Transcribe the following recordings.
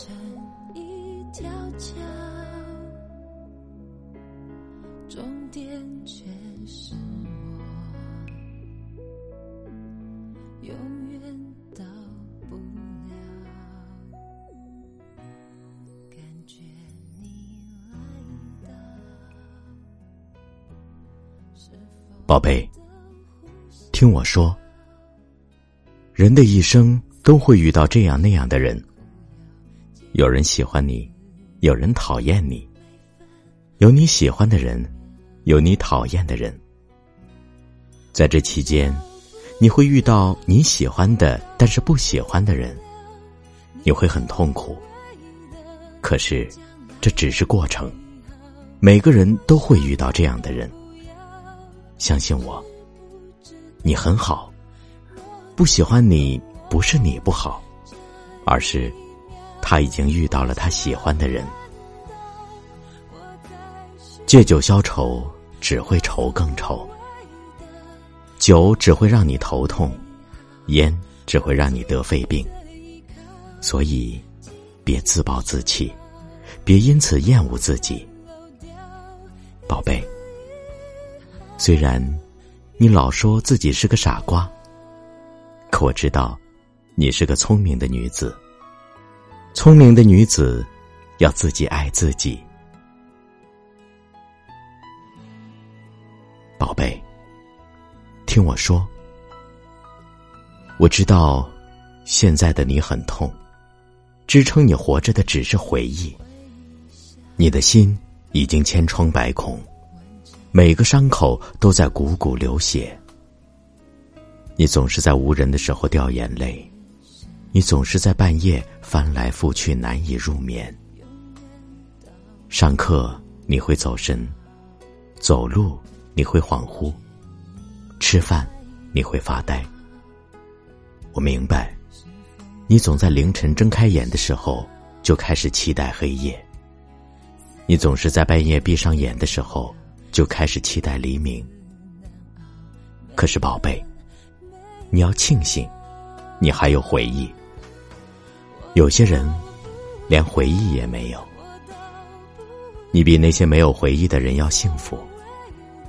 成一条桥，终点却是我，永远到不了。感觉你来到，宝贝，听我说，人的一生都会遇到这样那样的人，有人喜欢你，有人讨厌你，有你喜欢的人，有你讨厌的人。在这期间，你会遇到你喜欢的，但是不喜欢的人，你会很痛苦。可是，这只是过程，每个人都会遇到这样的人。相信我，你很好。不喜欢你不是你不好，而是他已经遇到了他喜欢的人。借酒消愁，只会愁更愁。酒只会让你头痛，烟只会让你得肺病。所以，别自暴自弃，别因此厌恶自己，宝贝。虽然你老说自己是个傻瓜，可我知道你是个聪明的女子。聪明的女子要自己爱自己，宝贝。听我说，我知道现在的你很痛，支撑你活着的只是回忆。你的心已经千疮百孔。每个伤口都在汩汩流血，你总是在无人的时候掉眼泪，你总是在半夜翻来覆去难以入眠。上课你会走神，走路你会恍惚，吃饭你会发呆。我明白，你总在凌晨睁开眼的时候就开始期待黑夜，你总是在半夜闭上眼的时候。就开始期待黎明。可是，宝贝，你要庆幸，你还有回忆。有些人连回忆也没有，你比那些没有回忆的人要幸福，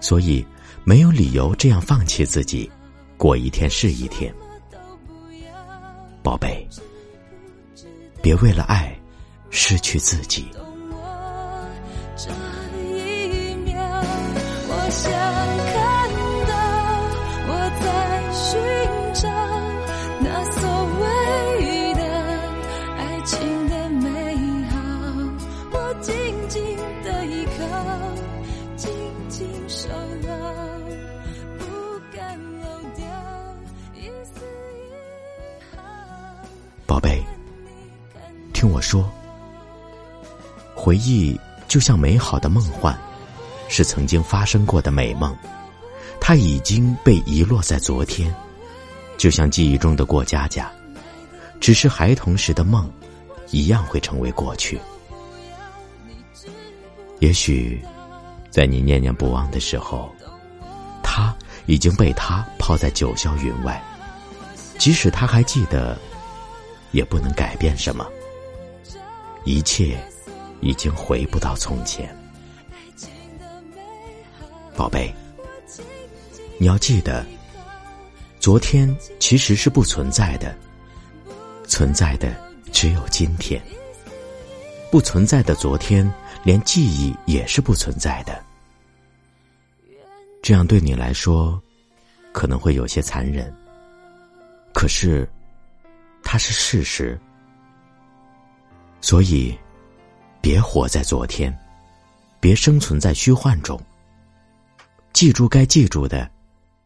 所以没有理由这样放弃自己，过一天是一天。宝贝，别为了爱失去自己。这一秒，我想看宝贝，听我说，回忆就像美好的梦幻。是曾经发生过的美梦，它已经被遗落在昨天，就像记忆中的过家家。只是孩童时的梦，一样会成为过去。也许，在你念念不忘的时候，他已经被他抛在九霄云外。即使他还记得，也不能改变什么。一切，已经回不到从前。宝贝，你要记得，昨天其实是不存在的，存在的只有今天。不存在的昨天，连记忆也是不存在的。这样对你来说，可能会有些残忍，可是，它是事实。所以，别活在昨天，别生存在虚幻中。记住该记住的，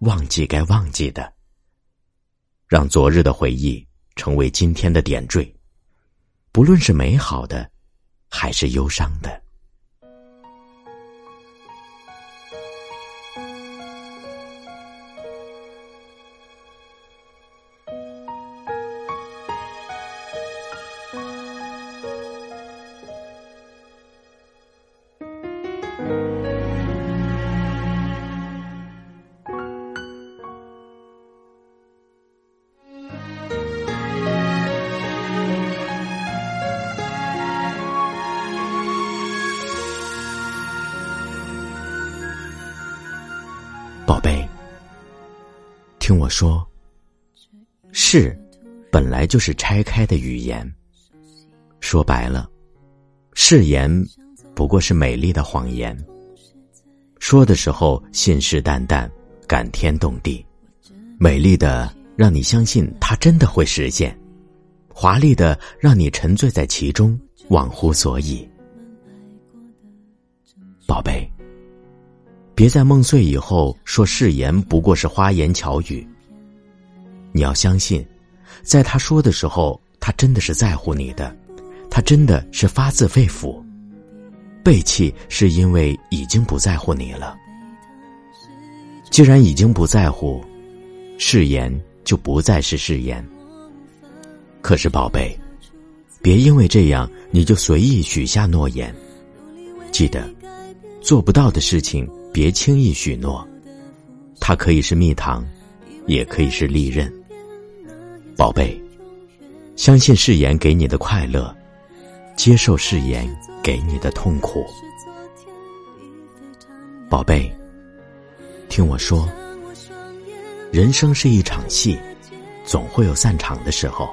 忘记该忘记的。让昨日的回忆成为今天的点缀，不论是美好的，还是忧伤的。是本来就是拆开的语言。说白了，誓言不过是美丽的谎言。说的时候信誓旦旦，感天动地，美丽的让你相信它真的会实现，华丽的让你沉醉在其中，忘乎所以。宝贝。别在梦碎以后说誓言不过是花言巧语。你要相信，在他说的时候，他真的是在乎你的，他真的是发自肺腑。背弃是因为已经不在乎你了。既然已经不在乎，誓言就不再是誓言。可是宝贝，别因为这样你就随意许下诺言。记得，做不到的事情。别轻易许诺，它可以是蜜糖，也可以是利刃。宝贝，相信誓言给你的快乐，接受誓言给你的痛苦。宝贝，听我说，人生是一场戏，总会有散场的时候。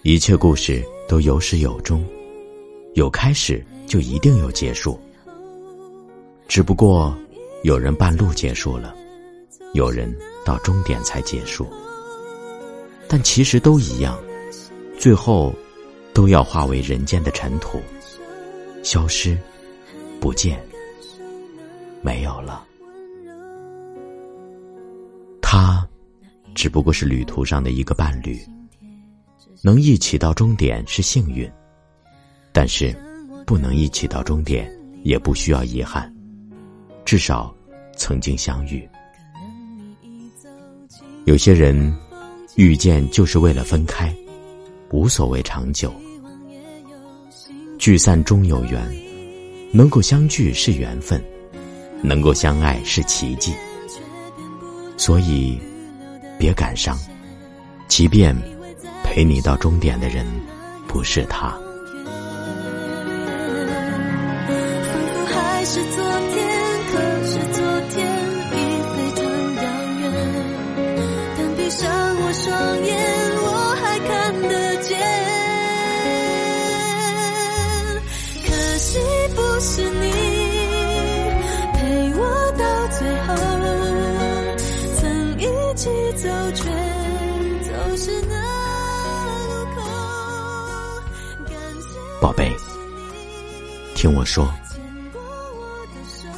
一切故事都有始有终，有开始就一定有结束。只不过，有人半路结束了，有人到终点才结束。但其实都一样，最后都要化为人间的尘土，消失，不见，没有了。他只不过是旅途上的一个伴侣，能一起到终点是幸运，但是不能一起到终点，也不需要遗憾。至少，曾经相遇。有些人遇见就是为了分开，无所谓长久。聚散终有缘，能够相聚是缘分，能够相爱是奇迹。所以，别感伤，即便陪你到终点的人不是他。宝贝，听我说，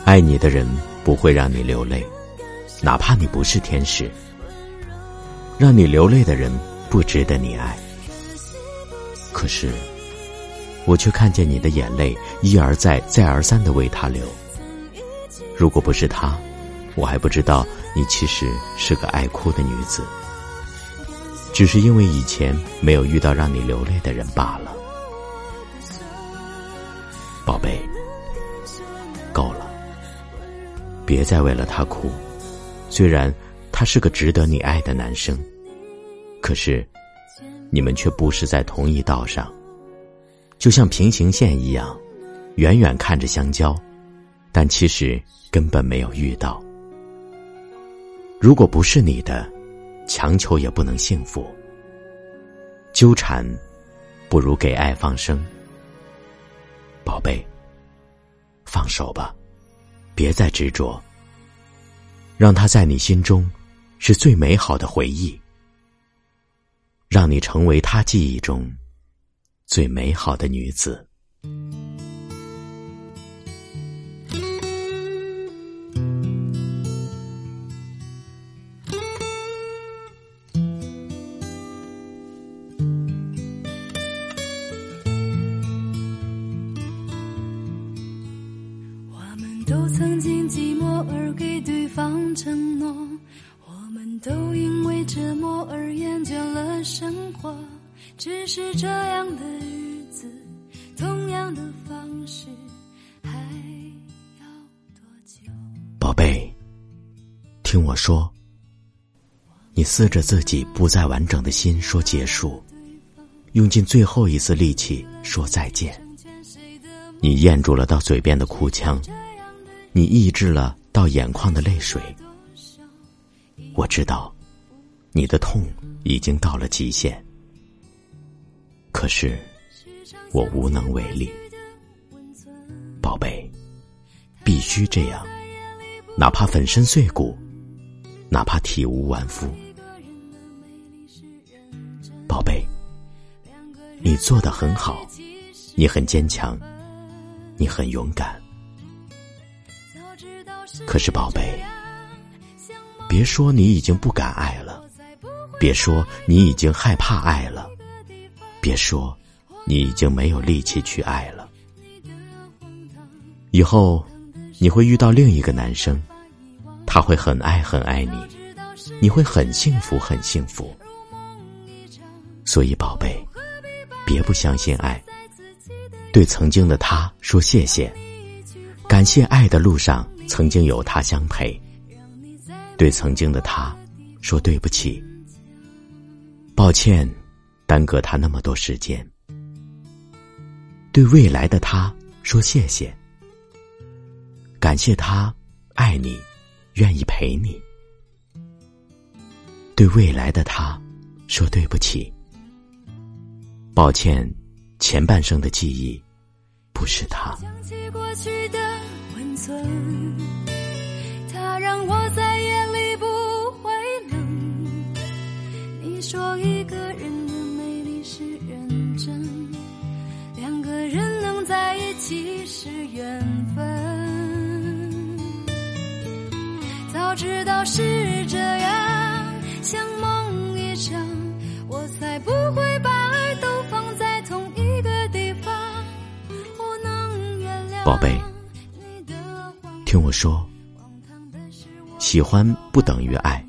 爱你的人不会让你流泪，哪怕你不是天使。让你流泪的人不值得你爱，可是我却看见你的眼泪一而再、再而三的为他流。如果不是他，我还不知道你其实是个爱哭的女子，只是因为以前没有遇到让你流泪的人罢了。宝贝，够了，别再为了他哭。虽然他是个值得你爱的男生，可是你们却不是在同一道上，就像平行线一样，远远看着相交，但其实根本没有遇到。如果不是你的，强求也不能幸福。纠缠，不如给爱放生。宝贝，放手吧，别再执着，让他在你心中是最美好的回忆，让你成为他记忆中最美好的女子。生活。只是这样的日子，同样的方式，还要多久？宝贝，听我说，你撕着自己不再完整的心说结束，用尽最后一丝力气说再见。你咽住了到嘴边的哭腔。你抑制了到眼眶的泪水。我知道，你的痛已经到了极限，可是我无能为力。宝贝，必须这样，哪怕粉身碎骨，哪怕体无完肤。宝贝，你做的很好，你很坚强，你很勇敢。可是，宝贝，别说你已经不敢爱了，别说你已经害怕爱了，别说你已经没有力气去爱了。以后，你会遇到另一个男生，他会很爱很爱你，你会很幸福很幸福。所以，宝贝，别不相信爱，对曾经的他说谢谢，感谢爱的路上。曾经有他相陪，对曾经的他说对不起，抱歉，耽搁他那么多时间。对未来的他说谢谢，感谢他爱你，愿意陪你。对未来的他说对不起，抱歉，前半生的记忆不是他。它让我在说一个人的美丽是认真，两个人能在一起是缘分。早知道是这样，像梦一场，我才不会把爱都放在同一个地方。我能原谅，宝贝。听我说，喜欢不等于爱，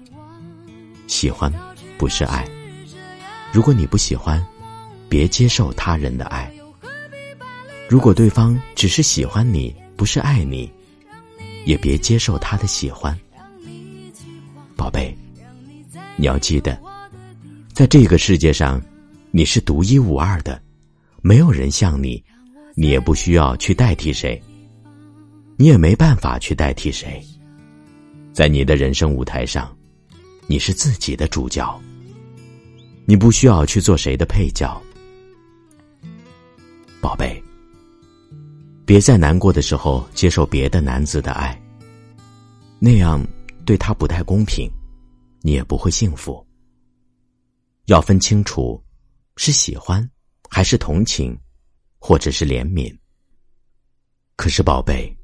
喜欢不是爱。如果你不喜欢，别接受他人的爱。如果对方只是喜欢你，不是爱你，也别接受他的喜欢。宝贝，你要记得，在这个世界上，你是独一无二的，没有人像你，你也不需要去代替谁。你也没办法去代替谁，在你的人生舞台上，你是自己的主角。你不需要去做谁的配角，宝贝。别在难过的时候接受别的男子的爱，那样对他不太公平，你也不会幸福。要分清楚，是喜欢，还是同情，或者是怜悯。可是，宝贝。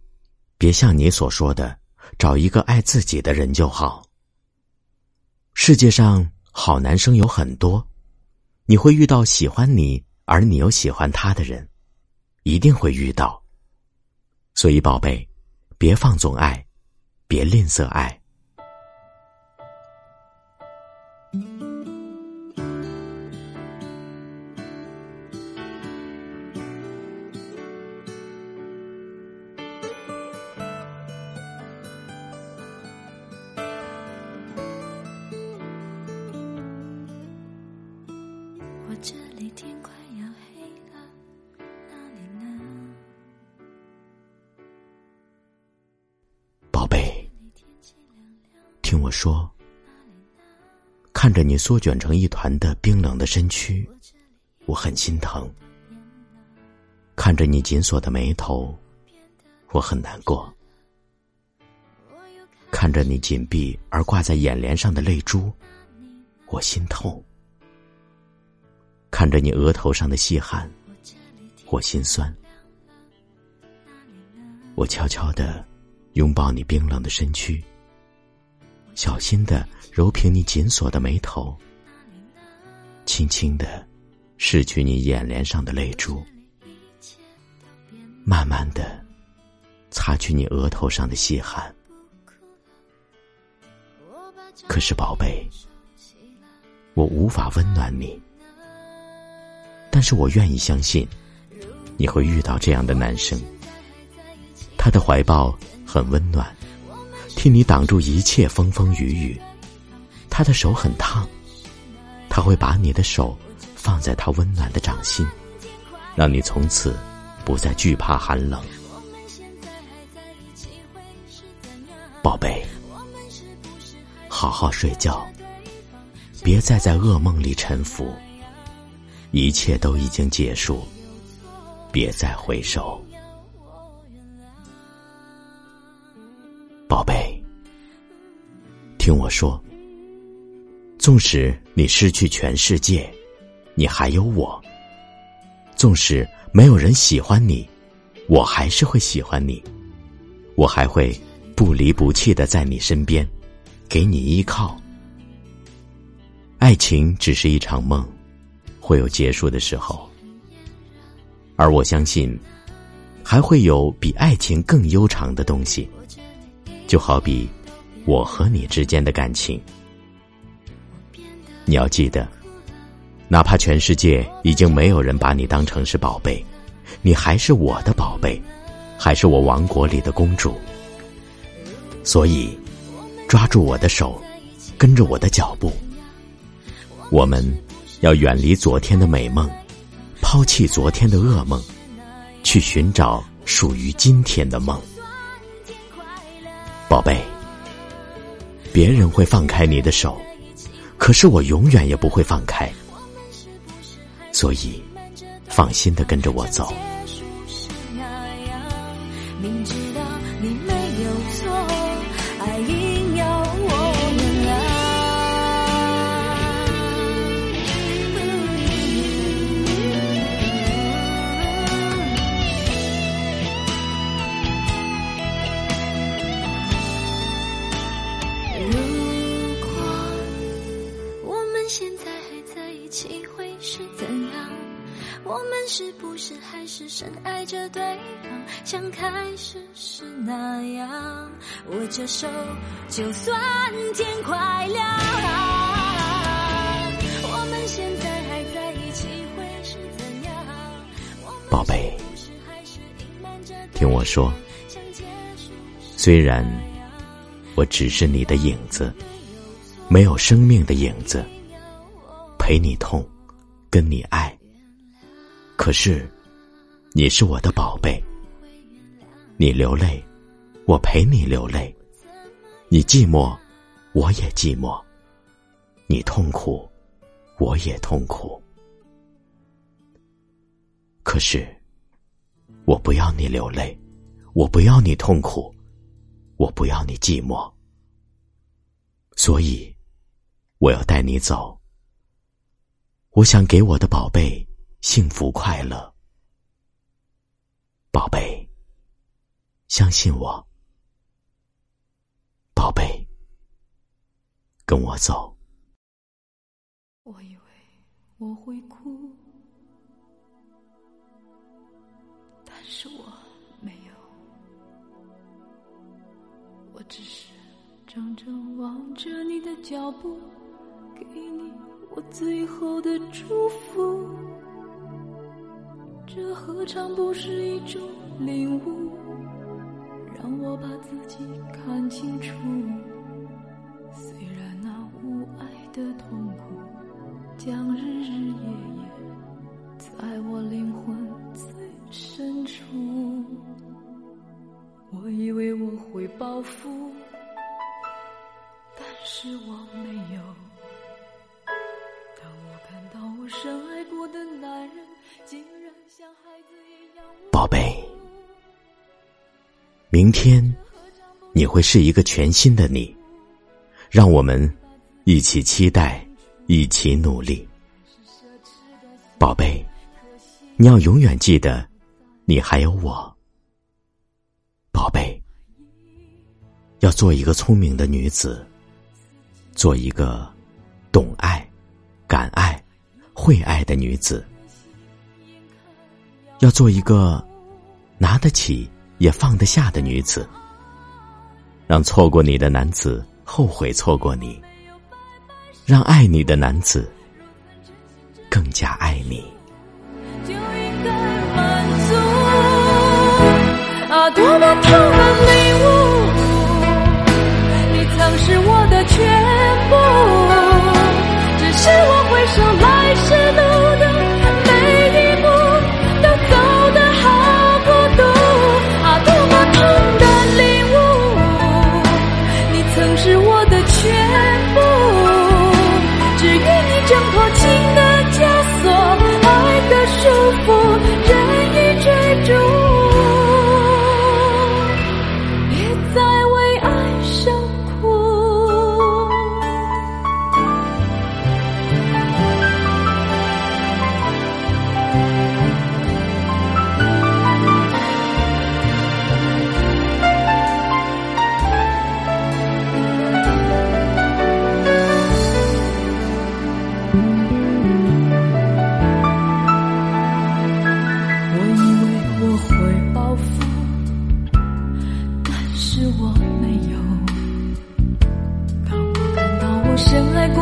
别像你所说的，找一个爱自己的人就好。世界上好男生有很多，你会遇到喜欢你而你又喜欢他的人，一定会遇到。所以，宝贝，别放纵爱，别吝啬爱。天快要黑了，哪里呢？宝贝，听我说，看着你缩卷成一团的冰冷的身躯，我很心疼；看着你紧锁的眉头，我很难过；看着你紧闭而挂在眼帘上的泪珠，我心痛。看着你额头上的细汗，我心酸。我悄悄的拥抱你冰冷的身躯，小心的揉平你紧锁的眉头，轻轻的拭去你眼帘上的泪珠，慢慢的擦去你额头上的细汗。可是，宝贝，我无法温暖你。但是我愿意相信，你会遇到这样的男生。他的怀抱很温暖，替你挡住一切风风雨雨。他的手很烫，他会把你的手放在他温暖的掌心，让你从此不再惧怕寒冷。宝贝，好好睡觉，别再在噩梦里沉浮。一切都已经结束，别再回首。宝贝，听我说，纵使你失去全世界，你还有我；纵使没有人喜欢你，我还是会喜欢你。我还会不离不弃的在你身边，给你依靠。爱情只是一场梦，会有结束的时候，而我相信，还会有比爱情更悠长的东西。就好比我和你之间的感情，你要记得，哪怕全世界已经没有人把你当成是宝贝，你还是我的宝贝，还是我王国里的公主。所以，抓住我的手，跟着我的脚步，我们要远离昨天的美梦，抛弃昨天的噩梦，去寻找属于今天的梦。宝贝，别人会放开你的手，可是我永远也不会放开。所以，放心的跟着我走。开始是那样？握着手，就算天快亮。我们现在还在一起，会是怎样？宝贝，听我说，虽然我只是你的影子，没有生命的影子，陪你痛，跟你爱。可是，你是我的宝贝。你流泪，我陪你流泪；你寂寞，我也寂寞；你痛苦，我也痛苦。可是，我不要你流泪，我不要你痛苦，我不要你寂寞。所以，我要带你走。我想给我的宝贝。幸福快乐，宝贝，相信我，宝贝，跟我走。我以为我会哭，但是我没有，我只是怔怔望着你的脚步，给你我最后的祝福。这何尝不是一种领悟？让我把自己看清楚。虽然那无爱的痛苦，将日日夜夜在我灵魂最深处。我以为我会报复，但是我没有。当我看到我深爱过的男人，竟然像孩子一样。宝贝，明天你会是一个全新的你，让我们一起期待，一起努力。宝贝，你要永远记得，你还有我。宝贝，要做一个聪明的女子，做一个懂爱、敢爱、会爱的女子。要做一个拿得起也放得下的女子，让错过你的男子后悔错过你，让爱你的男子更加爱你。就应该满足啊，多么痛曾是我的全部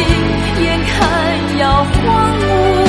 眼看要荒芜。